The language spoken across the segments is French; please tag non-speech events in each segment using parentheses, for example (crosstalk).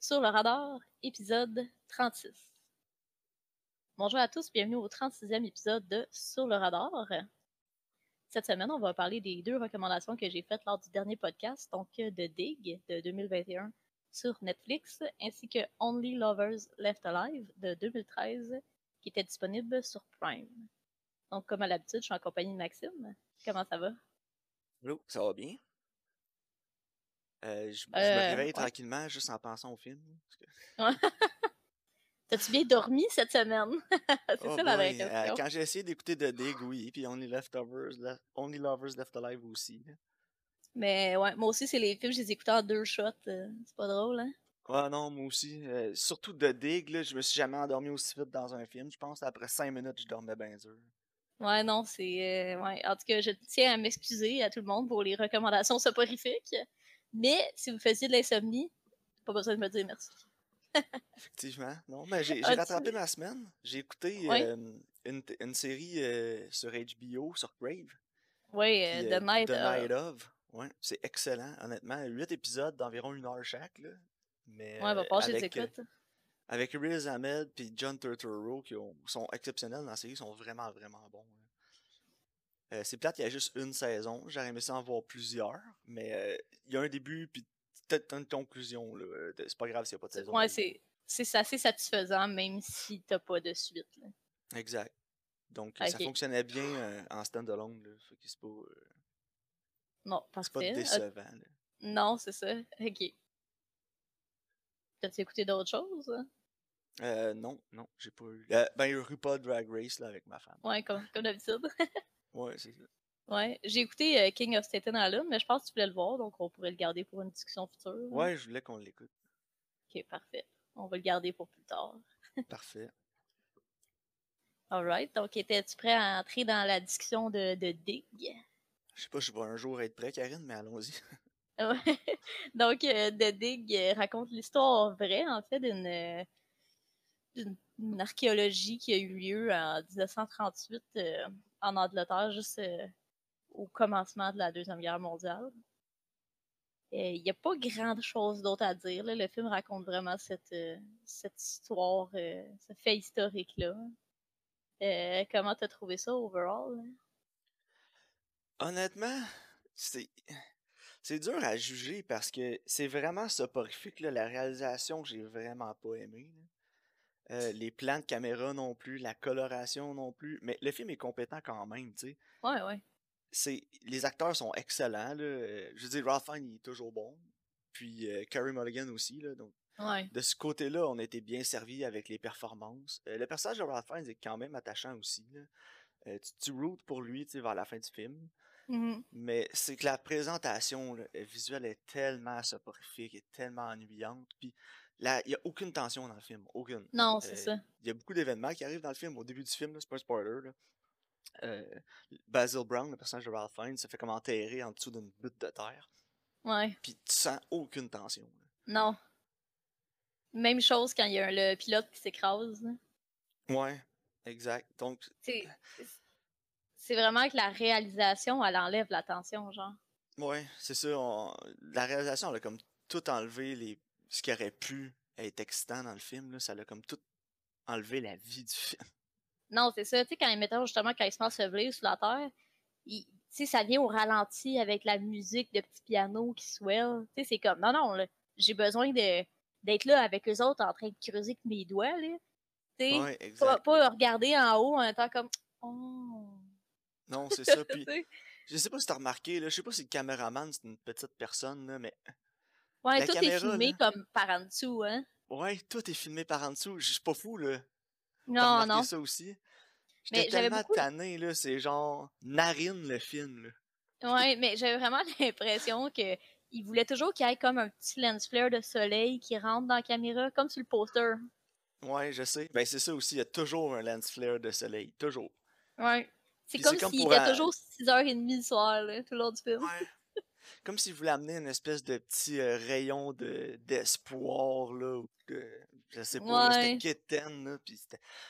Sur le radar, épisode 36. Bonjour à tous, bienvenue au 36e épisode de Sur le radar. Cette semaine, on va parler des deux recommandations que j'ai faites lors du dernier podcast, donc de Dig de 2021 sur Netflix, ainsi que Only Lovers Left Alive de 2013, qui était disponible sur Prime. Donc, comme à l'habitude, je suis en compagnie de Maxime. Comment ça va? Hello, ça va bien? Euh, je, je me Euh, réveille ouais. tranquillement juste en pensant au film. (laughs) T'as-tu bien dormi cette semaine? (laughs) C'est Oh ça la vraie euh, question. quand j'ai essayé d'écouter The Dig, oui, puis Only Leftovers, Le- Only Lovers Left Alive aussi. là. Mais ouais, moi aussi, c'est les films, je les écoutais en deux shots. euh, c'est pas drôle, hein? Ouais, non, moi aussi. euh, surtout The Dig, là, je me suis jamais endormi aussi vite dans un film. Je pense après cinq minutes, je dormais bien dur. Ouais, non, c'est. ouais. En tout cas, je tiens à m'excuser à tout le monde pour les recommandations soporifiques. Mais si vous faisiez de l'insomnie, pas besoin de me dire merci. Effectivement. Non, mais j'ai j'ai rattrapé ma semaine. J'ai écouté euh, une, série euh, sur HBO, sur Crave. Ouais, euh, The Night. The of- Night of. Ouais, c'est excellent, honnêtement. Huit épisodes d'environ une heure chaque. Là. Mais, Ouais, va passer avec, écoutes. avec Riz Ahmed et John Turturro qui ont- sont exceptionnels dans la série, ils sont vraiment, vraiment bons. là. Euh, c'est plate, il y a juste une saison. J'aurais aimé ça en voir plusieurs. Mais euh, il y a un début, puis peut-être une conclusion. là. Euh, C'est pas grave s'il n'y a pas de saison. Ouais, c'est. C'est assez satisfaisant, même si t'as pas de suite. là. Exact. Donc, ça Ok. fonctionnait bien euh, en stand-alone. là. Fait que c'est pas, euh, Non, c'est pas. Euh, décevant. là. non, c'est ça. Ok. T'as-tu écouté d'autres choses? hein? Euh, non, non, j'ai pas eu. Euh, ben, il y a eu RuPaul Drag Race là, avec ma femme. Ouais, comme, comme d'habitude. (laughs) Ouais, c'est ça. Ouais, j'ai écouté euh, King of Staten Island, mais je pense que tu voulais le voir, donc on pourrait le garder pour une discussion future. hein. Ouais, je voulais qu'on l'écoute. Ok, parfait. On va le garder pour plus tard. (laughs) Parfait. Alright, donc étais-tu prêt à entrer dans la discussion de, de Dig? Je sais pas, je vais un jour être prêt, Karine, mais allons-y. (laughs) Ouais. (laughs) donc, euh, The Dig euh, raconte l'histoire vraie, en fait, d'une euh, archéologie qui a eu lieu en 1938 euh, en Angleterre, juste euh, au commencement de la Deuxième Guerre mondiale. Il n'y a pas grand chose d'autre à dire. Le film raconte vraiment cette, euh, cette histoire, euh, ce fait historique-là. Comment t'as trouvé ça overall? Honnêtement, c'est. C'est dur à juger parce que c'est vraiment soporifique, là, la réalisation que j'ai vraiment pas aimé. Euh, les plans de caméra non plus, la coloration non plus. Mais le film est compétent quand même, tu sais. Ouais, ouais. c'est les acteurs sont excellents là. Euh, Je veux dire Ralph Fiennes il est toujours bon. Puis euh, Carey Mulligan aussi là. Donc Ouais. de ce côté-là, on été bien servi avec les performances. Euh, le personnage de Ralph Fiennes est quand même attachant aussi là. Tu, tu rootes pour lui, tu sais vers la fin du film, Mhm. mais c'est que la présentation là, euh, visuelle est tellement soporifique, est tellement ennuyante, puis là, il y a aucune tension dans le film, aucune. Non, c'est Euh, ça. Il y a beaucoup d'événements qui arrivent dans le film. Au début du film, c'est pas un spoiler. Là. Euh, Basil Brown, le personnage de Ralph Fiennes, se fait comme enterrer en dessous d'une butte de terre. Ouais. Puis tu sens aucune tension. là. Non. Même chose quand il y a un- le pilote qui s'écrase. Ouais, exact. Donc, C'est vraiment que la réalisation, elle enlève la tension, genre. ouais, c'est ça. on- La réalisation, elle a comme tout enlevé les... ce qui aurait pu être excitant dans le film. Là. Ça a comme tout enlevé la vie du film. Non, c'est ça. Tu sais, quand ils mettent justement, quand il se met à se sur la terre, il- tu sais, ça vient au ralenti avec la musique de petit piano qui swell. Tu sais, c'est comme, non, non, j'ai besoin de d'être là avec eux autres en train de creuser avec mes doigts, là. Tu sais, Ouais, pas, exact. pas regarder en haut en étant comme, oh. Non, c'est ça. (laughs) Puis, je sais pas si t'as remarqué, là, je sais pas si le caméraman c'est une petite personne, là, mais Ouais, La tout est filmé là. comme par en dessous, hein? ouais, tout est filmé par en dessous. Je suis pas fou, là. Non, non. ça aussi? Mais J'étais tellement beaucoup- tanné, là, c'est genre narine le film, là. Ouais, mais j'avais vraiment (laughs) l'impression que il voulait toujours qu'il y ait comme un petit lens flare de soleil qui rentre dans la caméra, comme sur le poster. Ouais, je sais. Ben, c'est ça aussi, il y a toujours un lens flare de soleil, toujours. Ouais. C'est comme s'il était toujours 6h30 le soir, là, tout le long du film. Ouais. (laughs) Comme s'il voulait amener une espèce de petit euh, rayon de d'espoir, là, ou de- je sais pas, Ouais. c'était quétaine, là.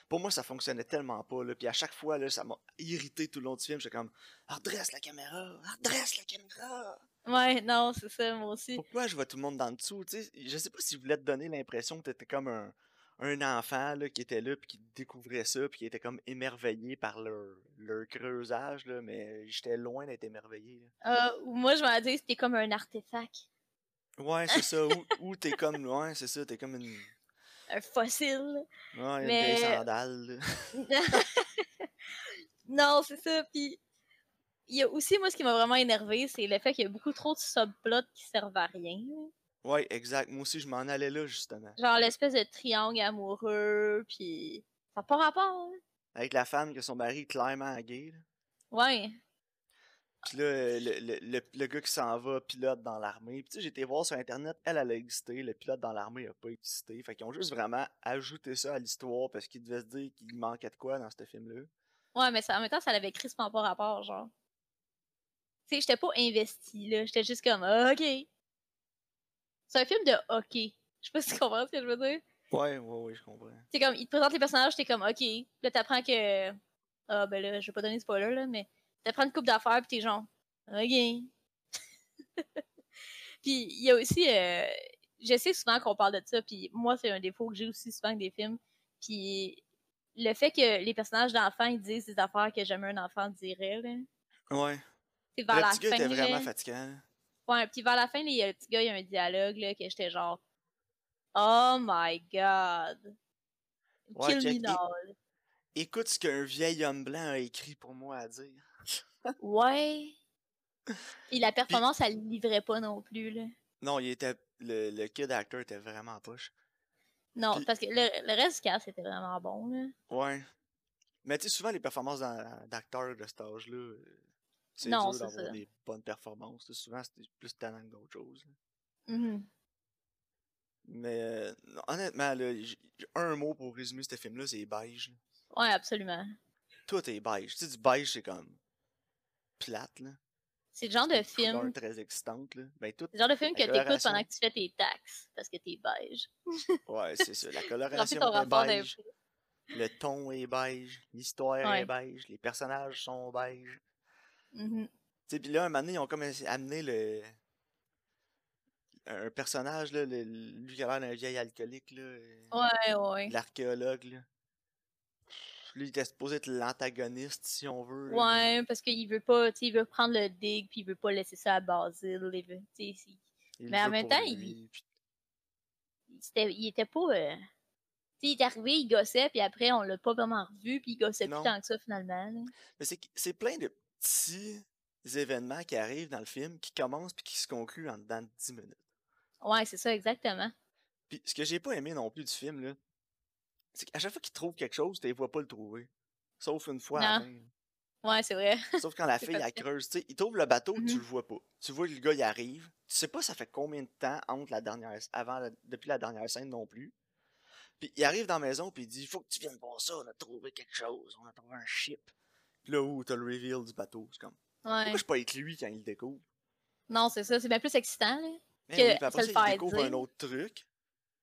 Pour moi, ça fonctionnait tellement pas, là, puis à chaque fois, là, ça m'a irrité tout le long du film, j'étais comme « Redresse la caméra! Redresse la caméra! Ouais, non, c'est ça, moi aussi. Pourquoi je vois tout le monde dans le dessous, tu sais? Je sais pas si voulais te donner l'impression que t'étais comme un, un enfant là, qui était là, puis qui découvrait ça, puis qui était comme émerveillé par leur, leur creusage, là, mais j'étais loin d'être émerveillé. là. Euh, moi, je m'en dis c'était comme un artefact. Ouais, c'est ça. Ou, (laughs) ou t'es comme, ouais, c'est ça, t'es comme une, Un fossile. ouais, une Mais- vieille sandale. là. (laughs) non, c'est ça. Puis, il y a aussi, moi, ce qui m'a vraiment énervé, c'est le fait qu'il y a beaucoup trop de subplots qui servent à rien. Ouais, exact. Moi aussi, je m'en allais là, justement. Genre l'espèce de triangle amoureux, puis ça n'a pas rapport. hein. Avec la femme que son mari est clairement gay. Là. Ouais. Puis là, le, le, le, le gars qui s'en va pilote dans l'armée. Puis tu sais, j'ai été voir sur Internet, elle, elle a existé. Le pilote dans l'armée a pas existé. Fait qu'ils ont juste vraiment ajouté ça à l'histoire parce qu'ils devaient se dire qu'il manquait de quoi dans ce film-là. Ouais, mais ça, en même temps, ça avait crispement pas rapport, genre. Tu sais, j'étais pas investie, là. J'étais juste comme, OK. C'est un film de hockey. (laughs) Je sais pas si tu comprends ce que je veux dire. Ouais, ouais, ouais, je comprends. C'est comme, il te présente les personnages, t'es comme, OK. Puis Là, t'apprends que. Ah, ben là, je vais pas donner de spoiler, là, mais t'apprends une coupe d'affaires, pis t'es genre, OK. (laughs) puis il y a aussi. euh, je sais souvent qu'on parle de ça, puis moi, c'est un défaut que j'ai aussi souvent avec des films. Puis le fait que les personnages d'enfants, ils disent des affaires que jamais un enfant dirait, là. Ouais. C'est vers le la petit gars fin. était vraiment fatigant. Ouais, puis vers la fin, il y a le petit gars, il y a un dialogue, là, que j'étais genre, Oh my god. Ouais, Kill me now. Écoute ce qu'un vieil homme blanc a écrit pour moi à dire. (laughs) Ouais. Et la performance, elle livrait pas non plus, là. Non, il était. Le, le kid actor était vraiment poche. Non, Puis- parce que le, le reste du cast était vraiment bon, là. Ouais. Mais tu sais, souvent, les performances d'acteurs de cet âge-là, euh, c'est Non, dur c'est d'avoir ça. des bonnes performances. Souvent, c'est plus talent que d'autres choses. Mhm. Mais euh, honnêtement, là, un mot pour résumer ce film-là, c'est beige. là. Ouais, absolument. Tout est beige. Tu sais, du beige, c'est comme plate, là. C'est le genre de film. très excitante, là. Ben, tout. C'est le genre de film que t'écoutes pendant que tu fais tes taxes, parce que t'es beige. (laughs) Ouais, c'est ça. La (laughs) coloration est beige. Le ton est beige. L'histoire Ouais. est beige. Les personnages sont beige. Mhm. Sais, puis là, un moment donné, ils ont comme amené le. Un personnage, là, le- lui qui a l'air d'un vieil alcoolique, là. euh, Ouais, ouais. L'archéologue, là. Lui, il était supposé être l'antagoniste, si on veut. là, Ouais, parce qu'il veut pas, il veut prendre le dig, puis il veut pas laisser ça à Basile. Il veut, il- il mais en même temps, il- c'était, il était pas. euh, il est arrivé, il gossait, puis après, on l'a pas vraiment revu, puis il gossait Non. plus tant que ça, finalement. là. Mais c'est, c'est plein de petits événements qui arrivent dans le film, qui commencent puis qui se concluent en dedans de 10 minutes. Ouais, c'est ça, exactement. Puis ce que j'ai pas aimé non plus du film, là, c'est qu'à chaque fois qu'il trouve quelque chose, tu ne vois pas le trouver. Sauf une fois à. Ouais, c'est vrai. Sauf quand la (laughs) fille, elle creuse. Tu sais, il trouve le bateau, tu Mhm. le vois pas. Tu vois que le gars, il arrive. Tu sais pas ça fait combien de temps entre la dernière avant la- depuis la dernière scène non plus. Puis il arrive dans la maison, puis il dit Faut que tu viennes voir ça, on a trouvé quelque chose, on a trouvé un ship. Puis là où t'as le reveal du bateau, c'est comme Ouais. Pourquoi je peux être lui quand il le découvre? Non, c'est ça, c'est bien plus excitant, là. Mais Que oui, puis après ça le il découvre un autre truc.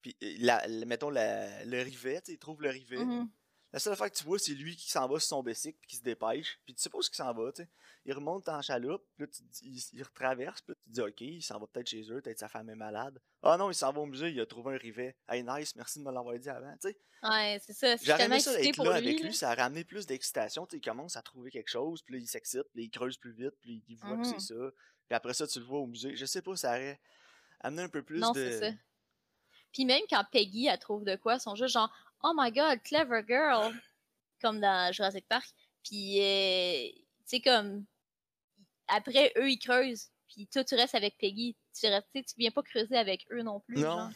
Puis euh, la, la- mettons la- le rivet, tu sais, il trouve le rivet. Mhm. La seule affaire que tu vois, c'est lui qui s'en va sur son bicycle puis qui se dépêche. Puis tu sais pas où est-ce qu'il s'en va, tu sais. Il remonte en chaloupe, puis là, tu dis- il, il retraverse, puis là, tu te dis, OK, il s'en va peut-être chez eux, peut-être sa femme est malade. Ah non, il s'en va au musée, il a trouvé un rivet. Hey, nice, merci de me l'avoir dit avant, tu sais. Ouais, c'est ça. C'est J'aurais ça d'être là lui. avec là. lui, ça a ramené plus d'excitation. Tu sais, il commence à trouver quelque chose, puis là, il s'excite, puis il creuse plus vite, puis il voit que c'est ça. Puis après ça, tu le vois au musée. Je sais pas, ça aurait amené un peu plus Non, de. c'est ça. Puis même quand Peggy, elle trouve de quoi, ils sont juste genre, oh my god, clever girl, comme dans Jurassic Park. Puis, euh, tu sais, comme, après, eux, ils creusent, puis toi, tu restes avec Peggy. Tu, restes, tu viens pas creuser avec eux non plus. Non.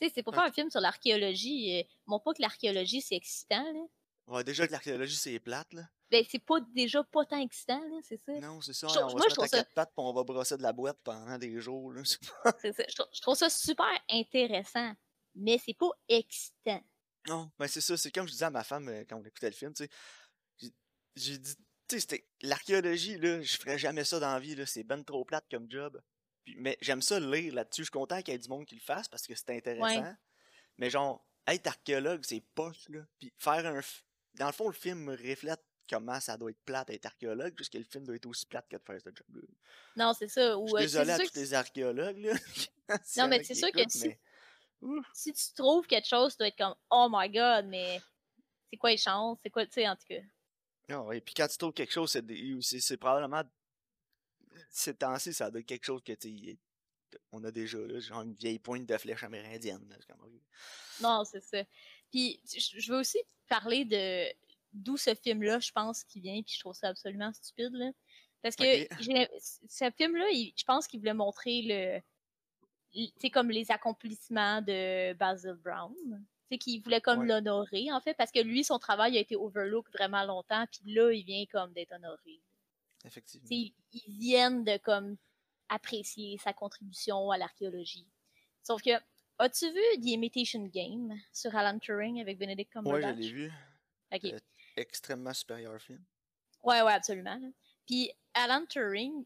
Tu sais, c'est pour Ouais. faire un film sur l'archéologie. Euh, bon, pas que l'archéologie, c'est excitant, là. Ouais, déjà que l'archéologie, c'est plate, là. Ben, c'est pas déjà pas tant excitant, là, c'est ça. Non, c'est ça. Je on va moi, se mettre à ça- quatre pattes, puis on va brosser de la boîte pendant des jours, là. (laughs) C'est ça. Je, trouve, je trouve ça super intéressant, mais c'est pas excitant. Non, mais c'est ça. C'est comme je disais à ma femme euh, quand on écoutait le film, tu sais. j'ai- dit, tu sais, c'était l'archéologie, là, je ferais jamais ça dans la vie, là. C'est ben trop plate comme job. Puis, mais j'aime ça lire là-dessus. Je suis content qu'il y ait du monde qui le fasse parce que c'est intéressant. Mais genre, être archéologue, c'est poche, là. Puis faire un. f- Dans le fond, le film reflète comment ça doit être plate d'être archéologue, puisque le film doit être aussi plate que de faire ce job-là. Non, c'est ça. Je suis désolé à tous les archéologues, là. (laughs) non, mais c'est sûr que si, si tu trouves quelque chose, tu dois être comme Oh my god, mais c'est quoi les chances? C'est quoi, tu sais, en tout cas. Non, et puis quand tu trouves quelque chose, c'est probablement. Ces temps-ci, ça doit être quelque chose que tu on a déjà là, genre une vieille pointe de flèche amérindienne. Là, non, c'est ça. Puis je veux aussi parler de d'où ce film-là, je pense, qui vient, puis je trouve ça absolument stupide. Là. Parce que ce film-là, je pense qu'il voulait montrer le. Tu comme les accomplissements de Basil Brown. Tu qu'il voulait comme l'honorer, en fait, parce que lui, son travail a été overlooked vraiment longtemps, puis là, il vient comme d'être honoré. Effectivement. ils viennent de comme apprécier sa contribution à l'archéologie. Sauf que, as-tu vu The Imitation Game sur Alan Turing avec Benedict Cumberbatch? Oui, je l'ai vu. Euh, extrêmement supérieur film. Ouais, ouais, absolument. Puis Alan Turing,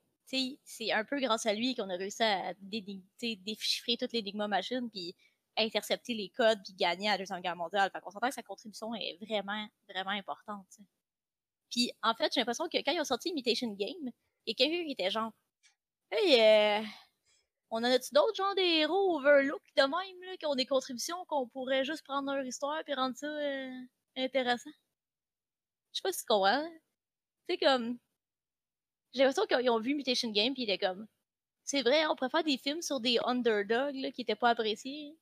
c'est un peu grâce à lui qu'on a réussi à déchiffrer toutes les Enigma machines, puis intercepter les codes, puis gagner à la Deuxième Guerre mondiale. Fait qu'on s'entend que sa contribution est vraiment, vraiment importante. Puis en fait, j'ai l'impression que quand ils ont sorti Imitation Game, a quelqu'un qui était genre Hey, euh, on en a-tu d'autres genre des héros overlook de même, là, qui ont des contributions qu'on pourrait juste prendre leur histoire et rendre ça euh, intéressant? Je sais pas si tu comprends. Tu sais, comme. J'ai l'impression qu'ils ont vu Mutation Game puis ils étaient comme. C'est vrai, on préfère des films sur des underdogs là, qui étaient pas appréciés.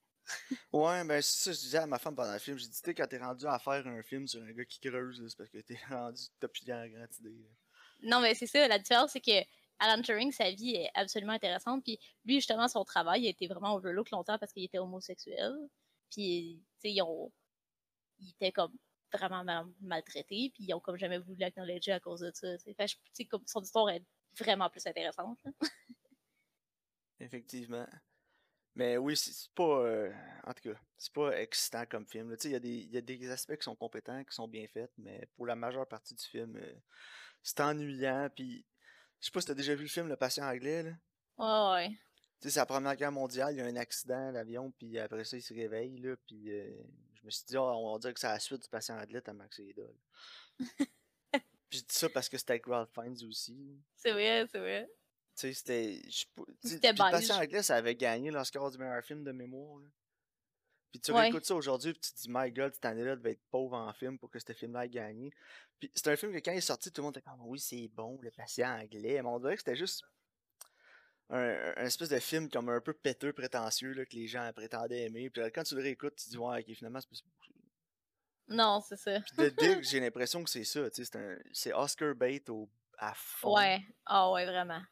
ouais, ben c'est ça, je disais à ma femme pendant le film. J'ai dit, tu quand t'es rendu à faire un film sur un gars qui creuse, c'est parce que t'es (laughs) rendu, t'as plus la grande idée. Non, mais c'est ça, la différence, c'est que Alan Turing, sa vie est absolument intéressante. Puis lui, justement, son travail a été vraiment overlook longtemps parce qu'il était homosexuel. Puis, tu sais, ils ont. Il était comme vraiment mal, maltraité. Puis ils ont comme jamais voulu l'acknowledger à cause de ça. Fait, sais, comme son histoire est vraiment plus intéressante. (laughs) Effectivement. Mais oui, c'est pas. Euh, en tout cas, c'est pas excitant comme film. Il y, y, a des aspects qui sont compétents, qui sont bien faits, mais pour la majeure partie du film, euh, c'est ennuyant. Puis je sais pas si t'as déjà vu le film Le patient anglais, là. Ouais, ouais. Tu sais, c'est la Première Guerre mondiale, il y a un accident d'avion, puis après ça, il se réveille, là, puis euh, je me suis dit, oh, on va dire que c'est la suite du patient anglais que c'est idole. puis je dis ça parce que c'était Ralph Fiennes aussi. C'est vrai, c'est vrai. Tu sais, c'était... C'était Le patient anglais, ça avait gagné l'Oscar du meilleur film de mémoire, là. Puis tu réécoutes ça aujourd'hui, puis tu te dis, my god, cette année-là devait être pauvre en film pour que ce film-là ait gagné. Puis c'est un film que quand il est sorti, tout le monde était comme, oui, c'est bon, le patient anglais. Mais on dirait que c'était juste un, espèce de film comme un peu péteux, prétentieux, là, que les gens prétendaient aimer. Puis quand tu le réécoutes, tu te dis, ouais, ok, finalement, c'est pas Non, c'est ça. Puis de Dig, j'ai l'impression que c'est ça, tu sais, c'est Oscar bait au, à fond. Ouais, ah ouais, vraiment.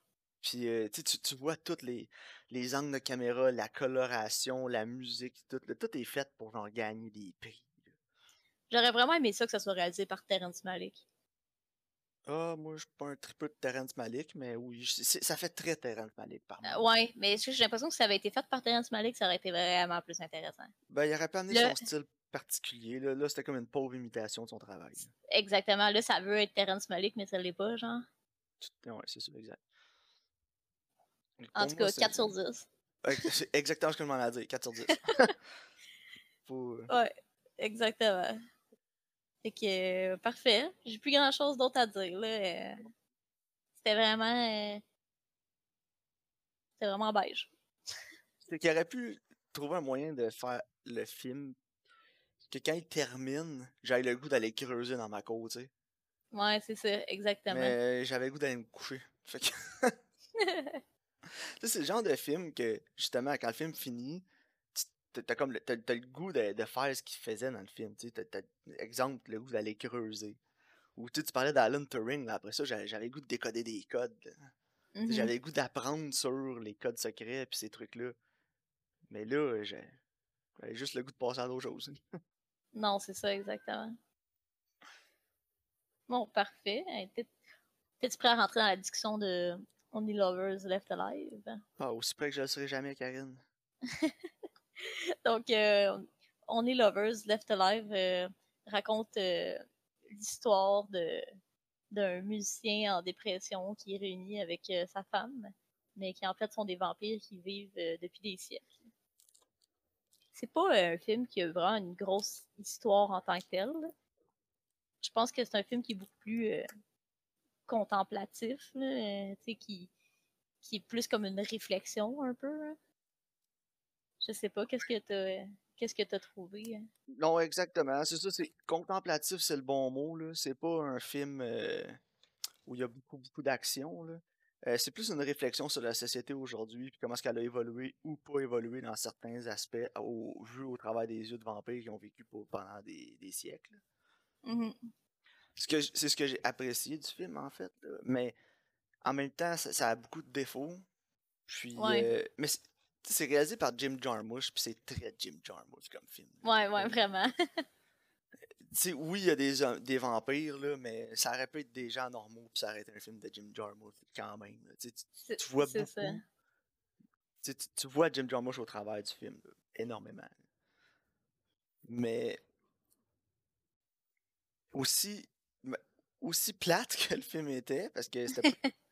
Puis euh, tu, tu vois toutes les, les angles de caméra, la coloration, la musique, tout, tout est fait pour genre gagner des prix. J'aurais vraiment aimé ça que ça soit réalisé par Terrence Malick. Ah, moi, je suis pas un triple de Terrence Malick, mais oui, ça fait très Terrence Malick, par euh, ouais, mais j'ai l'impression que si ça avait été fait par Terrence Malick, ça aurait été vraiment plus intéressant? Ben, il aurait pas amené son style particulier. Là, là c'était comme une pauvre imitation de son travail. Exactement. Là, ça veut être Terrence Malick, mais ça l'est pas, genre. Ouais, c'est ça, exact. En tout cas, 4 sur 10. C'est exactement ce que je m'en ai dit, 4 sur 10. (laughs) Euh, ouais, exactement. Fait que, euh, parfait. J'ai plus grand chose d'autre à dire, là. Euh. C'était vraiment. C'était vraiment beige. C'est qu'il aurait pu trouver un moyen de faire le film que quand il termine, j'avais le goût d'aller creuser dans ma côte, tu sais. Ouais, c'est ça, exactement. Mais j'avais le goût d'aller me coucher. Fait que. (laughs) c'est le genre de film que, justement, quand le film finit, t'as comme le, as, le goût de, faire ce qu'il faisait dans le film. Tu as, exemple, le goût d'aller creuser. Ou tu parlais d'Alan Turing, là, après ça, j'avais le goût de décoder des codes. Mm-hmm. J'avais le goût d'apprendre sur les codes secrets et ces trucs-là. Mais là, j'avais juste le goût de passer à d'autres choses. (laughs) non, c'est ça, exactement. Bon, parfait. T'es-tu prêt à rentrer dans la discussion de Only Lovers Left Alive? Ah, aussi près que je le serai jamais, Karine. (laughs) (laughs) Donc, euh, Only Lovers Left Alive euh, raconte euh, l'histoire d'un musicien en dépression qui est réuni avec sa femme, mais qui en fait sont des vampires qui vivent depuis des siècles. C'est pas un film qui a vraiment une grosse histoire en tant que tel. je pense que c'est un film qui est beaucoup plus contemplatif, qui est plus comme une réflexion un peu. hein. Je sais pas, qu'est-ce que t'as qu'est-ce que t'as trouvé? hein? Non, exactement. C'est ça, c'est contemplatif, c'est le bon mot, là. C'est pas un film euh, où il y a beaucoup, beaucoup d'action, là. Euh, c'est plus une réflexion sur la société aujourd'hui, puis comment est-ce qu'elle a évolué ou pas évolué dans certains aspects, au, vu au travers des yeux de vampires qui ont vécu pour- pendant des, des siècles. Mhm. Ce que C'est ce que j'ai apprécié du film, en fait. là. Mais en même temps, ça, ça a beaucoup de défauts. Puis, Ouais. euh, mais c'est c'est réalisé par Jim Jarmusch, puis c'est très Jim Jarmusch comme film. Ouais, ouais, vraiment. Tu sais, oui, il y a des, des vampires, là, mais ça aurait pu être des gens normaux, puis ça aurait été un film de Jim Jarmusch quand même. Tu vois beaucoup. ça. tu Tu, vois Jim Jarmusch au travers du film, là, énormément. Mais aussi, mais aussi plate (laughs) que le film était, parce que c'était pas- (laughs)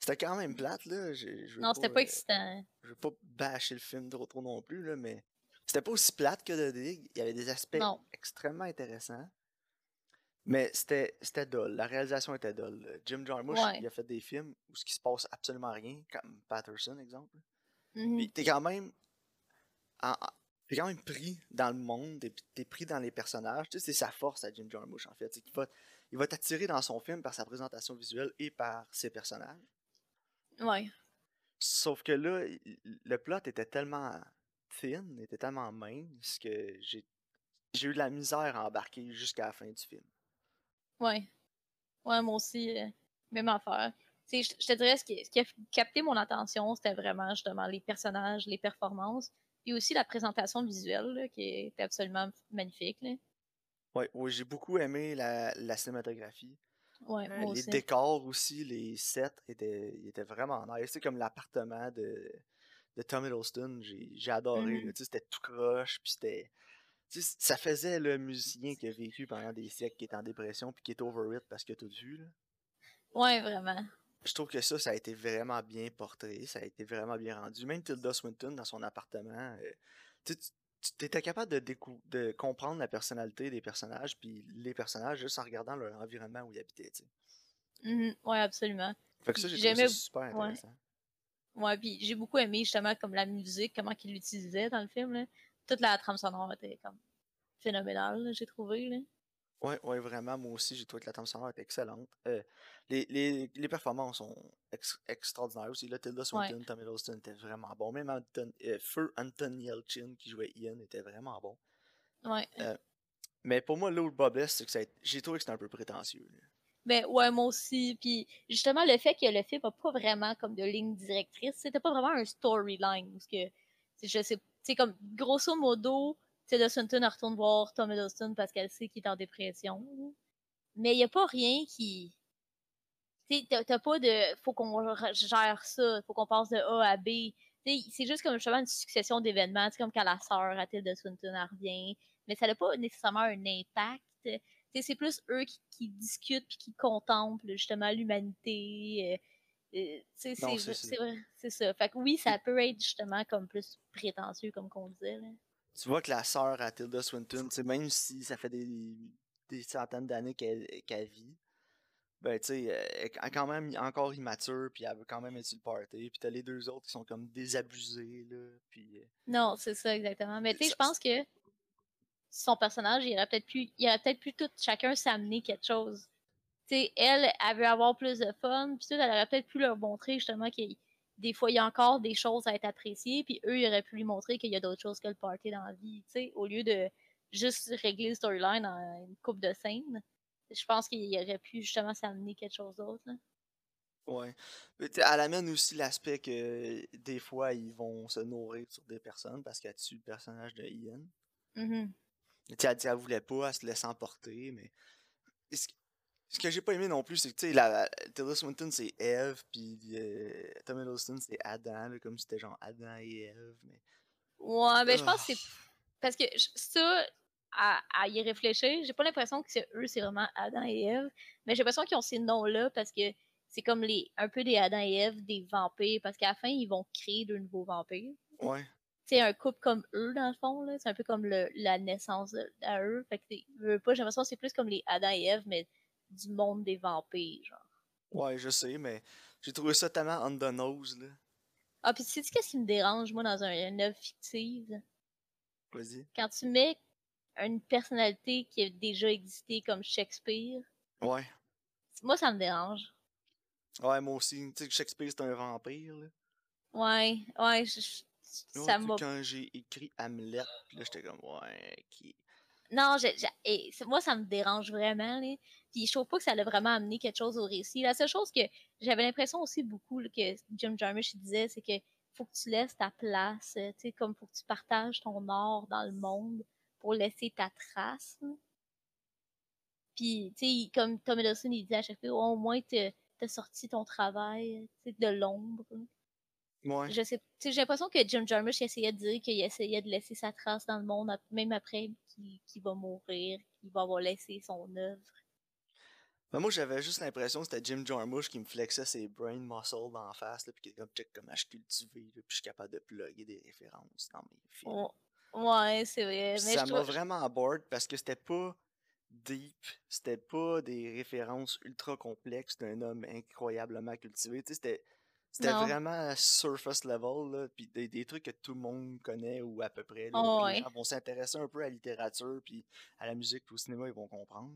c'était quand même plate, là. je- je veux Non, c'était pas euh, excitant. je veux pas bâcher le film trop trop non plus, là, mais c'était pas aussi plate que The Dig. Il y avait des aspects Non. extrêmement intéressants. Mais c'était c'était dull. La réalisation était dull. Jim Jarmusch, Ouais. il a fait des films où ce qui se passe absolument rien, comme Patterson, exemple. Mhm. Puis t'es quand même. en- T'es quand même pris dans le monde, t'es pris dans les personnages. Tu sais, c'est sa force à Jim Jarmusch, en fait. Qu'il va, il va t'attirer dans son film par sa présentation visuelle et par ses personnages. Ouais. Sauf que là, le plot était tellement thin, était tellement mince que j'ai j'ai eu de la misère à embarquer jusqu'à la fin du film. Ouais. Ouais, moi aussi, euh, même affaire. Je je te dirais, ce qui, ce qui a capté mon attention, c'était vraiment justement les personnages, les performances, puis aussi la présentation visuelle, là, qui était absolument magnifique. Là. Ouais, ouais, j'ai beaucoup aimé la, la cinématographie. Ouais, Euh, les aussi. décors aussi, les sets étaient, étaient vraiment nice. C'est comme l'appartement de, de Tom Hiddleston, j'ai adoré. Mhm. sais, C'était tout croche, puis c'était. Ça faisait le musicien qui a vécu pendant des siècles, qui est en dépression, puis qui est over it parce qu'il a tout vu. Là. Ouais, vraiment. Je trouve que ça, ça a été vraiment bien porté, ça a été vraiment bien rendu. Même Tilda Swinton dans son appartement, euh, tu tu étais capable de, décou- de comprendre la personnalité des personnages, puis les personnages juste en regardant leur environnement où ils habitaient. tu sais? Mhm. Ouais, absolument. Fait que ça, j'ai trouvé ça super ouais. intéressant. Ouais, puis j'ai beaucoup aimé justement comme la musique, comment qu'il l'utilisait dans le film. Là. Toute la trame sonore était comme phénoménale, j'ai trouvé. Là. Ouais, ouais, vraiment, moi aussi, j'ai trouvé que la trame sonore était excellente. Euh, les, les, les performances sont ex- extraordinaires aussi. Là, Tilda Swinton, Tom Hiddleston était vraiment bon. Même Anton, euh, Feu Anton Yelchin, qui jouait Ian, était vraiment bon. Ouais. Mais pour moi, là où le bas blesse, c'est que j'ai trouvé que c'était un peu prétentieux. là. Ben ouais, moi aussi. Puis justement, le fait que le film n'a pas vraiment comme de ligne directrice, c'était pas vraiment un storyline. Parce que, je sais, c'est comme grosso modo, Tilda Swinton elle retourne voir Tom Hiddleston parce qu'elle sait qu'il est en dépression. Mais il n'y a pas rien qui. Tu sais, t'as- pas de. Faut qu'on re- gère ça, faut qu'on passe de A à B. C'est juste comme justement une succession d'événements. C'est comme quand la sœur à Tilda Swinton revient. Mais ça n'a pas nécessairement un impact. C'est plus eux qui, qui discutent puis qui contemplent justement l'humanité. euh, euh, c'est vrai, c'est ça. Fait que oui, ça peut être justement comme plus prétentieux, comme qu'on disait. Là. Tu vois que la sœur à Tilda Swinton, même si ça fait des, des centaines d'années qu'elle vit, ben tu sais, elle est quand même encore immature, puis elle veut quand même être sur le party. Puis t'as les deux autres qui sont comme désabusés, là. Puis. euh, Non, c'est ça exactement. Mais tu sais, je pense que son personnage, il aurait peut-être pu, il aurait peut-être pu tout chacun s'amener quelque chose. Tu sais, elle, elle veut avoir plus de fun, puis tout, elle aurait peut-être pu leur montrer justement qu'il des fois il y a encore des choses à être appréciées, puis eux, ils auraient pu lui montrer qu'il y a d'autres choses que le party dans la vie, tu sais, au lieu de juste régler le storyline en une coupe de scènes. Je pense qu'il aurait pu justement s'amener quelque chose d'autre. Ouais. Elle amène aussi l'aspect que des fois ils vont se nourrir sur des personnes parce qu'elle tue le personnage de Ian. Tu sais, elle voulait pas, elle se laisse emporter, mais. Ce que, j'ai pas aimé non plus, c'est que tu sais, la Tilda Swinton c'est Eve, puis euh, Tom Hiddleston c'est Adam, là, comme si c'était genre Adam et Eve. Mais... Ouais, ben je pense que c'est parce que ça, à, à y réfléchir, j'ai pas l'impression que c'est eux, c'est vraiment Adam et Ève, mais j'ai l'impression qu'ils ont ces noms-là parce que c'est comme les un peu des Adam et Ève des vampires, parce qu'à la fin, ils vont créer de nouveaux vampires. Ouais. sais, un couple comme eux, dans le fond, là. C'est un peu comme le, la naissance à eux. Fait que, veux pas, j'ai l'impression que c'est plus comme les Adam et Ève, mais du monde des vampires, genre. Ouais, je sais, mais j'ai trouvé ça tellement on the nose, là. Ah, puis tu sais qu'est-ce qui me dérange, moi, dans un, une œuvre fictive? Vas-y. Quand tu mets une personnalité qui a déjà existé comme Shakespeare, Ouais. moi, ça me dérange. Ouais, moi aussi. Tu sais Shakespeare, c'est un vampire, là. Ouais, ouais, je- je- Ouais, ça m'a quand j'ai écrit Hamlet, là, j'étais comme, ouais, qui? Non, et moi, ça me dérange vraiment. Là. Puis je trouve pas que ça a vraiment amené quelque chose au récit. La seule chose que j'avais l'impression aussi beaucoup là, que Jim Jarmusch disait, c'est que faut que tu laisses ta place, euh, tu sais, comme faut que tu partages ton art dans le monde pour laisser ta trace. Puis, tu sais, comme Tom Hiddleston, il dit à chaque fois, au moins, t'as t'as sorti ton travail, tu sais, de l'ombre. Ouais. Je sais, j'ai l'impression que Jim Jarmusch essayait de dire qu'il essayait de laisser sa trace dans le monde, même après qu'il va mourir, qu'il va avoir laissé son œuvre. Ben, moi, j'avais juste l'impression que c'était Jim Jarmusch qui me flexait ses brain muscles d'en face, là, puis qui était comme, check comment je suis cultivé, là, puis je suis capable de plugger des références dans mes films. Oh, Ouais, c'est vrai. Mais ça m'a trouve- vraiment bored parce que c'était pas deep, c'était pas des références ultra complexes d'un homme incroyablement cultivé. Tu sais, c'était c'était vraiment surface level, là, puis des, des trucs que tout le monde connaît ou à peu près. là, Oh, ouais. Les gens vont s'intéresser un peu à la littérature, puis à la musique, puis au cinéma, ils vont comprendre.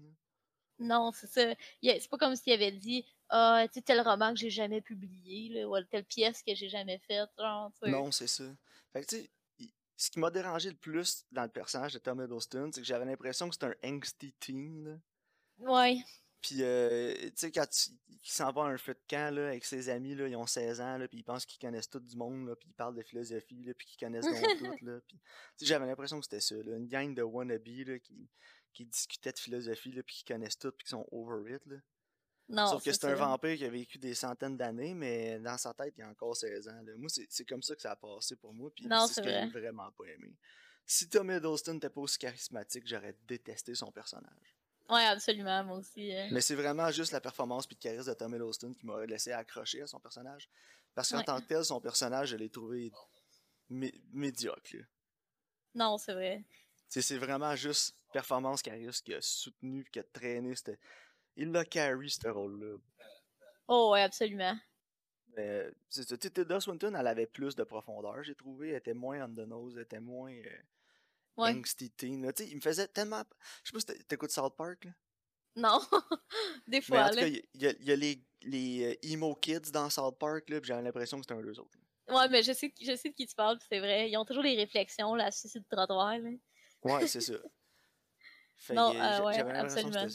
Non, c'est ça. C'est pas comme s'il avait dit Ah, tu sais, tel roman que j'ai jamais publié, là, ou telle pièce que j'ai jamais faite. Non, c'est ça. Fait que, tu sais, ce qui m'a dérangé le plus dans le personnage de Tom Hiddleston, c'est que j'avais l'impression que c'était un angsty teen, là. Ouais. Puis, euh, tu sais, quand il s'en va à un feu de camp là, avec ses amis, là, ils ont 16 ans, là, puis ils pensent qu'ils connaissent tout du monde, là, puis ils parlent de philosophie, là, puis qu'ils connaissent donc (laughs) tout. Là, puis, j'avais l'impression que c'était ça, là, une gang de wannabes là, qui, qui discutaient de philosophie, là, puis qui connaissent tout, puis qui sont over it. Là. Non, Sauf que c'est un vampire qui a vécu des centaines d'années, mais dans sa tête, il a encore 16 ans. Là. Moi, c'est comme ça que ça a passé pour moi, puis Non, c'est ce que j'ai vrai. vraiment pas aimé. Si Tom Hiddleston n'était pas aussi charismatique, j'aurais détesté son personnage. Ouais, absolument, moi aussi. euh. Mais c'est vraiment juste la performance puis le charisme de Tom Hiddleston qui m'a laissé accrocher à son personnage. Parce qu'en Ouais. tant que tel, son personnage, je l'ai trouvé mé- médiocre. là. Non, c'est vrai. C'est vraiment juste performance charisme qui a soutenu puis qui a traîné. Il l'a carry, ce rôle-là. Oh, ouais, absolument. Mais, Tilda Swinton, elle avait plus de profondeur, j'ai trouvé. Elle était moins on the nose, elle était moins euh, Ouais. angsty teen. là. Tu sais, il me faisait tellement... Je sais pas si t'é- t'écoutes South Park, là? Non. (laughs) Des Mais fois, en là. cas, il y, a- il y a les, les euh, emo kids dans South Park, là, puis j'avais l'impression que c'était un d'eux autres. Ouais, mais je sais, je sais de qui tu parles, c'est vrai. Ils ont toujours des réflexions là, sur le trottoir. Là. Ouais, c'est ça. (laughs) Fait Non, euh, ouais, absolument.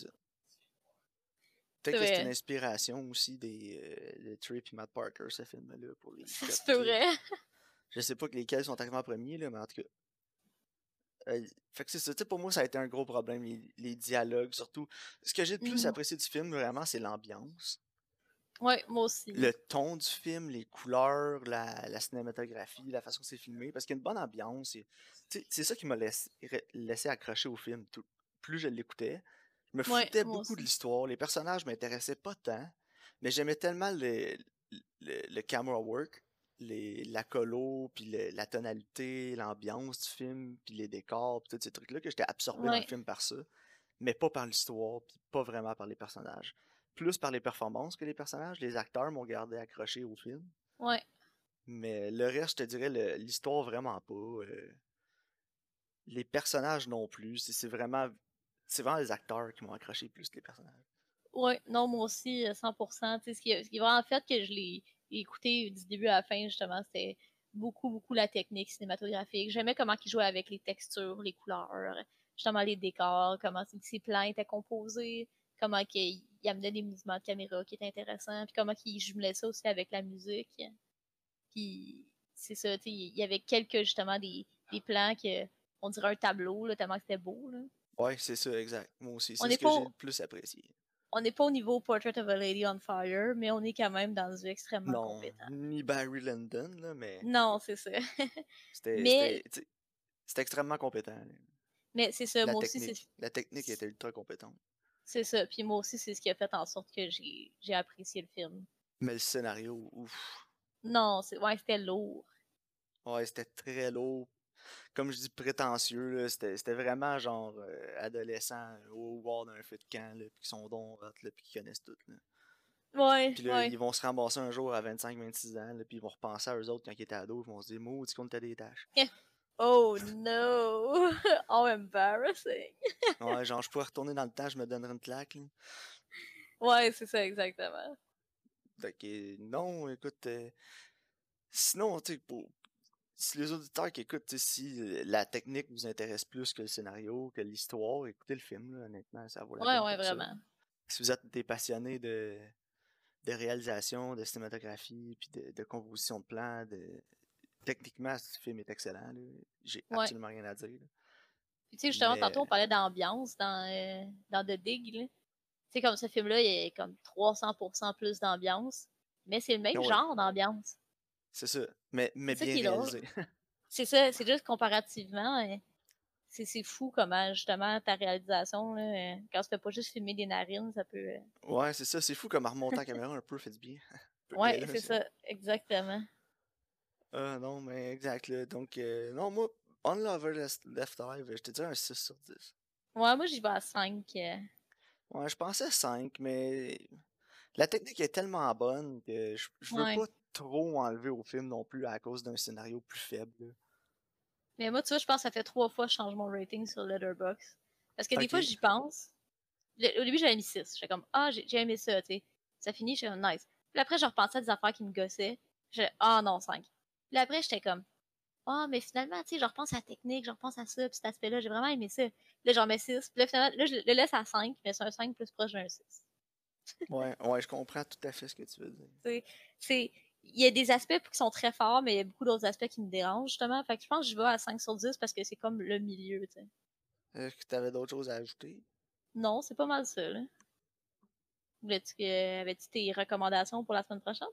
Peut-être C'est que c'est une inspiration aussi des, euh, de Trip et Matt Parker, ce film-là, pour les (laughs) Kids. vrai. Je sais pas que lesquels sont arrivés en premier, là, mais en tout cas. Euh, fait que c'est ça, pour moi, ça a été un gros problème, les, les dialogues, surtout. Ce que j'ai le plus Mhm. apprécié du film, vraiment, c'est l'ambiance. Ouais, moi aussi. Le ton du film, les couleurs, la, la cinématographie, la façon que c'est filmé, parce qu'il y a une bonne ambiance. C'est ça qui m'a laissé, laissé accrocher au film. tout- plus je l'écoutais, je me foutais beaucoup de l'histoire. Les personnages m'intéressaient pas tant, mais j'aimais tellement le, le, le camera work, les, la colo, puis le- la tonalité, l'ambiance du film, puis les décors, puis tous ces trucs-là, que j'étais absorbé dans le film par ça, mais pas par l'histoire, puis pas vraiment par les personnages. Plus par les performances que les personnages. Les acteurs m'ont gardé accroché au film. Ouais. Mais le reste, je te dirais, l'histoire, vraiment pas. euh, les personnages non plus. C'est vraiment, c'est vraiment les acteurs qui m'ont accroché plus que les personnages. Ouais, non, moi aussi, euh, 100%. Tu sais, ce qui, ce qui va en fait que je l'ai écouté du début à la fin, justement, c'était beaucoup, beaucoup la technique cinématographique. J'aimais comment ils jouaient avec les textures, les couleurs, justement les décors, comment ces plans étaient composés, comment qu'ils ils amenaient des mouvements de caméra qui étaient intéressants, puis comment ils jumelaient ça aussi avec la musique. Puis c'est ça, tu sais, il y avait quelques, justement, des, des plans que on dirait un tableau, là, tellement que c'était beau, là. Ouais, c'est ça, exact. Moi aussi, c'est est ce que pas- j'ai le plus apprécié. On n'est pas au niveau Portrait of a Lady on Fire, mais on est quand même dans du extrêmement Non, compétent. ni Barry Lyndon, là, mais Non, c'est ça. (laughs) c'était Mais- c'était- extrêmement compétent. Mais c'est ça, La moi aussi, technique, c'est la technique était ultra compétente. c'est ça. Puis moi aussi, c'est ce qui a fait en sorte que j'ai j'ai apprécié le film. Mais le scénario, ouf. Non, c'est ouais, c'était lourd. Ouais, c'était très lourd. Comme je dis, prétentieux. là, C'était c'était vraiment genre euh, adolescent euh, au bord d'un feu de camp, là, puis qui sont donc là, puis qui connaissent tout. Là. Ouais, Puis là, ouais. ils vont se ramasser un jour à 25-26 ans, là, puis ils vont repenser à eux autres quand ils étaient ados, ils vont se dire, maudit qu'on était des tâches. Oh no! (laughs) oh, embarrassing! (laughs) Ouais, genre, je pourrais retourner dans le temps, je me donnerais une claque. Là. Ouais, c'est ça, exactement. Fait que, non, écoute, euh, sinon, tu sais, pour. Si les auditeurs qui écoutent, si euh, la technique vous intéresse plus que le scénario, que l'histoire, écoutez le film, là, honnêtement, ça vaut la Ouais, peine ouais, ça. vraiment. Si vous êtes des passionnés de, de réalisation, de cinématographie, puis de, de composition de plans, de... techniquement, ce film est excellent. J'ai Ouais. absolument rien à dire. Puis, tu sais, justement, Mais- tantôt, on parlait d'ambiance dans, euh, dans The Dig. Tu sais, comme ce film-là, il y a comme 300% plus d'ambiance. Mais c'est le même Ouais. genre d'ambiance. C'est ça. Mais, mais bien réalisé. (laughs) C'est ça, c'est juste comparativement. euh, c'est fou comment, justement, ta réalisation, là, euh, quand tu fais pas juste filmer des narines, ça peut. euh, ouais, c'est ça. C'est fou comme en remontant la (laughs) caméra un peu fait du bien. (laughs) Ouais, c'est ça, exactement. Ah non, mais exact. Là. Donc, euh, non, moi, On Lover Left Eye, je te dirais un 6 sur 10. Ouais, moi, j'y vais à 5. euh, Ouais, je pensais 5, mais la technique est tellement bonne que je, je veux Ouais. pas trop enlever au film non plus à cause d'un scénario plus faible. Mais moi, tu vois, je pense que ça fait trois fois que je change mon rating sur Letterboxd. Parce que des fois, j'y pense. Le- au début, j'avais mis 6. J'étais comme, ah, j'ai aimé ça, tu sais. Ça finit, j'étais comme, nice. Puis après, je repensais à des affaires qui me gossaient. J'étais, ah non, 5. Puis après, j'étais comme, ah, mais finalement, tu sais, je repense à la technique, je repense à ça, puis cet aspect-là, j'ai vraiment aimé ça. Puis là, j'en mets 6. Puis là, finalement, là, je le laisse à 5, mais c'est un 5 plus proche d'un 6. Ouais, ouais, je comprends tout à fait ce que tu veux dire. c'est il y a des aspects qui sont très forts, mais il y a beaucoup d'autres aspects qui me dérangent, justement. Fait que je pense que je vais à 5 sur 10 parce que c'est comme le milieu, tu sais. Est-ce que tu avais d'autres choses à ajouter? Non, c'est pas mal ça, là. Voulais-tu que... Avais-tu tes recommandations pour la semaine prochaine?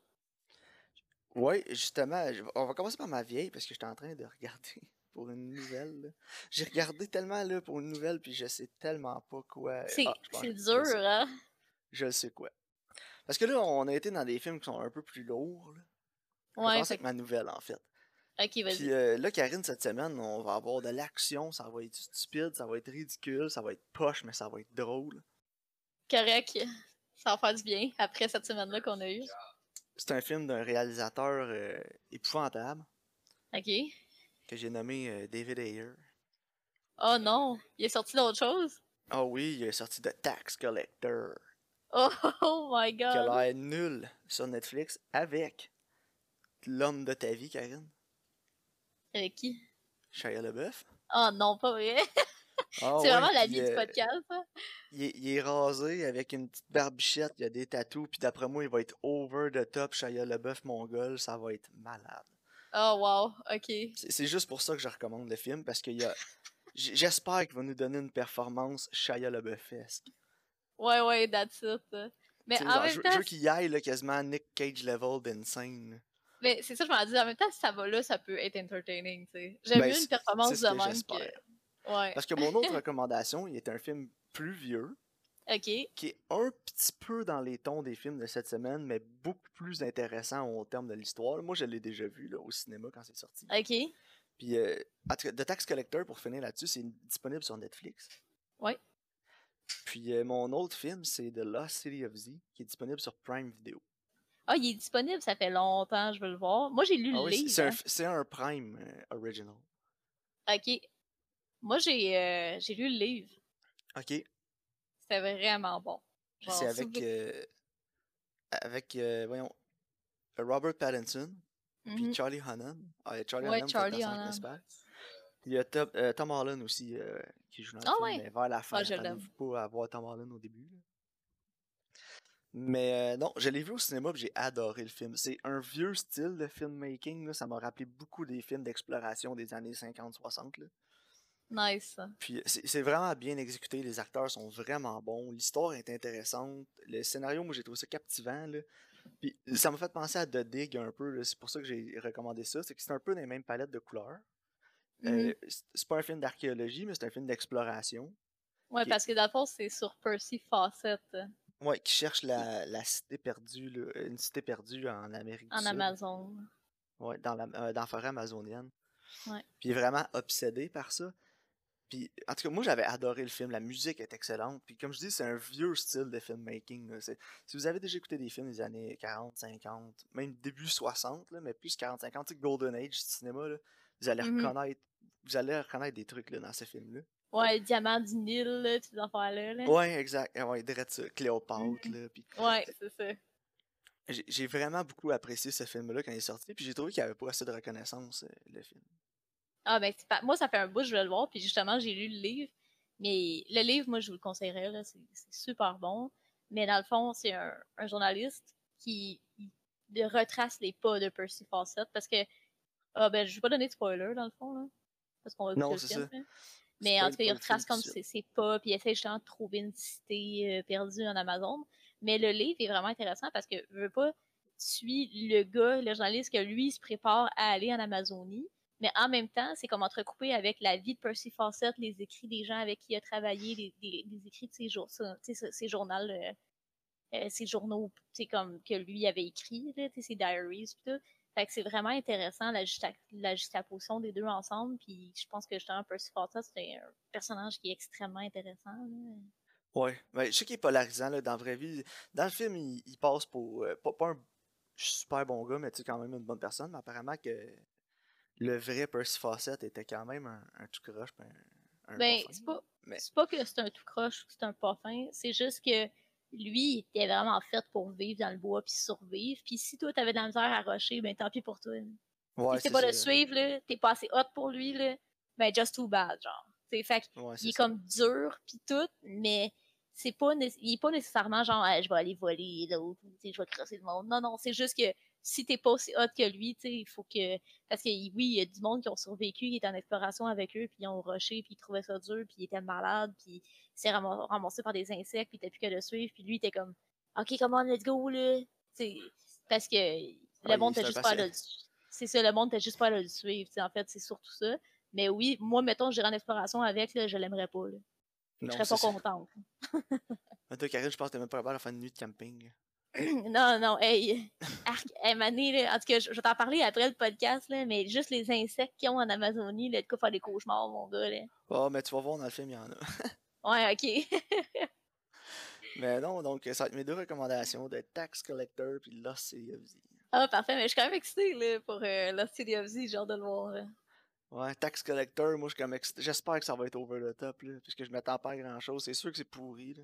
Oui, justement, on va commencer par ma vieille parce que j'étais en train de regarder (laughs) pour une nouvelle. J'ai regardé tellement là pour une nouvelle puis je sais tellement pas quoi. C'est Ah, dur, hein? Je sais quoi. Parce que là, on a été dans des films qui sont un peu plus lourds. Là. Ouais, fait... avec ma nouvelle en fait. ok, vas-y. Puis euh, là, Karine, cette semaine, on va avoir de l'action, ça va être stupide, ça va être ridicule, ça va être poche, mais ça va être drôle. Correct. Ça va faire du bien après cette semaine-là qu'on a eue. C'est un film d'un réalisateur euh, épouvantable Ok. que j'ai nommé euh, David Ayer. Oh non, il est sorti d'autre chose? Ah oui, il est sorti de Tax Collector, Oh, (laughs) oh my qui a god. l'air nul sur Netflix, avec l'homme de ta vie, Karine, Avec qui? Shia LaBeouf. Oh non, pas vrai. (laughs) Ah c'est ouais, vraiment la vie du euh, podcast, ça. il, est, il est rasé avec une petite barbichette, il y a des tatous, puis d'après moi, il va être over the top, Shia LaBeouf mongol, ça va être malade. Oh wow, ok. C'est juste pour ça que je recommande le film, parce qu'il y a... J'espère qu'il va nous donner une performance Shia LaBeouf-esque. Ouais, ouais, that's it. Mais en genre, même je, veux- temps, je veux qu'il y aille là, quasiment Nick Cage level d'insane. Mais c'est ça, je m'en dis, en même temps, si ça va là, ça peut être entertaining, tu sais. J'aime Ben, mieux une performance de même que. Ouais. Parce que mon autre (laughs) recommandation, il est un film plus vieux, Ok. qui est un petit peu dans les tons des films de cette semaine, mais beaucoup plus intéressant au terme de l'histoire. Moi, je l'ai déjà vu là, au cinéma quand c'est sorti. Ok. Puis, euh, The Tax Collector, pour finir là-dessus, c'est disponible sur Netflix. Ouais. Puis, euh, mon autre film, c'est The Lost City of Z, qui est disponible sur Prime Video. Ah, il est disponible, ça fait longtemps, je veux le voir. Moi, j'ai lu Ah le oui, livre. c'est un, hein. un Prime euh, original. Ok. Moi, j'ai euh, j'ai lu le livre. Ok. C'était vraiment bon. C'est avec, euh, avec voyons, Robert Pattinson, puis Mhm. Charlie Hunnam. Ah, Charlie Ouais, Charlie principal. Il y a Tom, euh, Tom Holland aussi euh, qui joue dans le Ah film, ouais? mais vers la fin. Ah, je pas à voir Tom Holland au début. là. Mais euh, non, je l'ai vu au cinéma et j'ai adoré le film. C'est un vieux style de filmmaking. Là. Ça m'a rappelé beaucoup des films d'exploration des années 50-60. là. Nice. Puis c'est c'est vraiment bien exécuté, les acteurs sont vraiment bons, l'histoire est intéressante, le scénario, moi j'ai trouvé ça captivant. Là. Puis ça m'a fait penser à The Dig un peu, c'est pour ça que j'ai recommandé ça, c'est que c'est un peu dans les mêmes palettes de couleurs. Euh, c'est- c'est pas un film d'archéologie, mais c'est un film d'exploration. Ouais, parce que dans le fond, c'est sur Percy Fawcett Ouais, qui cherche la, la cité perdue, une cité perdue en Amérique du en Sud. Amazon. Ouais, dans la, euh, dans la forêt amazonienne. Ouais. Puis il est vraiment obsédé par ça. Puis, en tout cas, moi, j'avais adoré le film. La musique est excellente. Puis, comme je dis, c'est un vieux style de filmmaking. là. Si vous avez déjà écouté des films des années 40, 50, même début 60, là, mais plus 40, 50, tu sais, Golden Age du cinéma, là, vous allez Mhm. reconnaître vous allez reconnaître des trucs là, dans ces films-là. Ouais, le diamant du Nil, là, toutes ces affaires-là. Là. Ouais, exact. Ah Ouais, direct ça. Cléopâtre, Mhm. là. Puis Ouais, c'est ça. j'ai vraiment beaucoup apprécié ce film-là quand il est sorti. Puis j'ai trouvé qu'il n'y avait pas assez de reconnaissance, euh, le film. Ah, ben, c'est pas... moi, ça fait un bout, je vais le voir, puis justement, j'ai lu le livre. Mais le livre, moi, je vous le conseillerais, là, c'est c'est super bon. Mais dans le fond, c'est un, un journaliste qui il retrace les pas de Percy Fawcett parce que. Ah, ben, je vais pas donner de spoiler, dans le fond, là. Parce qu'on va Non, le film. ça. là. Mais en tout cas, il retrace comme ses, ses pas, puis il essaie justement de trouver une cité euh, perdue en Amazon. Mais le livre est vraiment intéressant parce que, je veux pas, suis le gars, le journaliste, que lui, il se prépare à aller en Amazonie. Mais en même temps, c'est comme entrecoupé avec la vie de Percy Fawcett, les écrits des gens avec qui il a travaillé, les, les- les écrits de ses, jour, sais, ses journaux, euh, euh, ses journaux, comme que lui avait écrit, là, ses diaries, pis tout. Fait que c'est vraiment intéressant la, la juxtaposition des deux ensemble. Puis je pense que justement Percy Fawcett c'est un personnage qui est extrêmement intéressant. là. Ouais. Ouais, je sais qu'il est polarisant là, dans la vraie vie. Dans le film, il, il passe pour. euh, pas, pas un super bon gars, mais tu sais, quand même une bonne personne. Mais apparemment que le vrai Percy Fawcett était quand même un, un tout croche. Un, un Ben, c'est pas, mais- pas que c'est un tout croche ou que c'est un pas fin, c'est juste que lui, il était vraiment fait pour vivre dans le bois puis survivre. Puis si toi, t'avais de la misère à rusher, ben tant pis pour toi. Ouais, si t'es pas le ça. suivre, là, t'es pas assez hot pour lui, là, ben just too bad, genre. T'sais, fait il est ça. comme dur puis tout, mais c'est pas il est pas nécessairement genre Hey, je vais aller voler l'autre, ou, tu sais, je vais crosser le monde. Non non, c'est juste que si t'es pas aussi hot que lui, tu sais, il faut que parce que oui, il y a du monde qui ont survécu, qui est en exploration avec eux, puis ils ont rushé, puis ils trouvaient ça dur, puis ils étaient malades, puis il s'est ram- ramassé par des insectes, puis était plus que de suivre, puis lui il était comme OK, come on, let's go là. Tu sais, parce que le monde un juste pas là. C'est ça, le monde était juste pas là le suivre, tu sais, en fait, c'est surtout ça. Mais oui, moi, mettons, j'irais en exploration avec, là, je l'aimerais pas. Là. Je serais pas contente. (laughs) Toi, Karine, je pense que t'es même pas capable de faire une nuit de camping. (clears throat) non, non, hey, arc, hey, Mané, là, en tout cas, je, je vais t'en parler après le podcast, là, mais juste les insectes qu'ils ont en Amazonie, là, de quoi faire des cauchemars, mon gars, là. Oh, mais tu vas voir dans le film, il y en a. (laughs) Ouais, ok. (laughs) mais non, donc ça va être mes deux recommandations de Tax Collector puis Lost City of Z. ah, parfait, mais je suis quand même excitée, là, pour euh, Lost City of Z, hâte de le voir. là. Ouais, Tax Collector, moi, je suis comme ex- j'espère que ça va être over the top, là, puisque je m'attends pas à grand chose. C'est sûr que c'est pourri, là.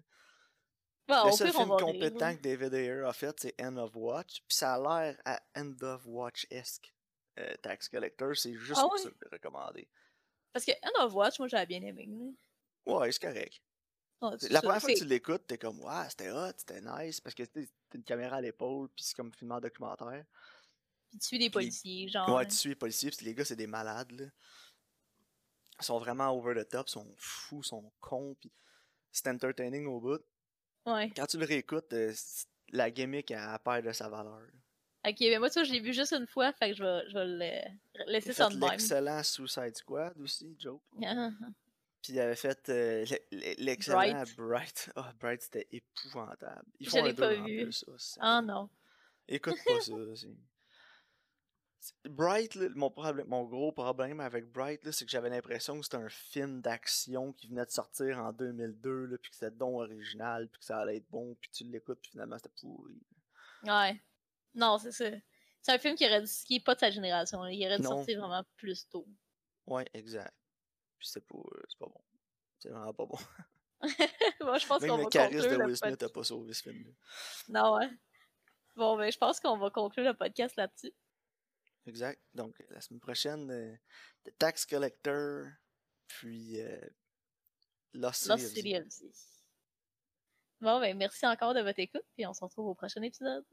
Bon, le seul film compétent que David Ayer a fait, c'est End of Watch, puis ça a l'air à End of Watch-esque. euh, Tax Collector, c'est juste Ah pour ça que je le recommandé. Parce que End of Watch, moi, j'avais bien aimé. Ouais, c'est correct. La première fois que tu l'écoutes, t'es comme, ouais, c'était hot, c'était nice, parce que t'as une caméra à l'épaule, puis c'est comme film en documentaire. Puis tu suis des policiers, genre. Ouais, tu suis les policiers, puis les gars, c'est des malades, là. Ils sont vraiment over the top, ils sont fous, ils sont cons, puis c'est entertaining au bout. Ouais. Quand tu le réécoutes, euh, la gimmick, elle perd de sa valeur. Ok, mais moi, ça, je l'ai vu juste une fois, fait que je vais, je vais le laisser ça de même. l'excellent Suicide Squad aussi, Joe. Ah, (laughs) Puis il avait fait euh, l'e- l'e- l'excellent Bright. Ah, Bright, c'était épouvantable. Ils Je font un l'ai pas vu. plus, ça, Ah non. Écoute pas ça. Bright, là, mon, problème, mon gros problème avec Bright, c'est que j'avais l'impression que c'était un film d'action qui venait de sortir en 2002, là, puis que c'était don original, puis que ça allait être bon, puis tu l'écoutes, puis finalement c'était pourri. Ouais. Non, c'est ça. C'est un film qui, aurait qui est pas de sa génération. là. Il aurait dû sortir vraiment plus tôt. Ouais, exact. Puis c'est pas, euh, c'est pas bon. C'est vraiment pas bon. (laughs) bon, je pense qu'on Même va le charisme de Will Smith podcast. a pas sauvé ce film-là. Non, ouais. Bon, ben, je pense qu'on va conclure le podcast là-dessus. Exact. Donc, la semaine prochaine, euh, The Tax Collector, puis euh, Lost. City. Bon, ben, merci encore de votre écoute, puis on se retrouve au prochain épisode.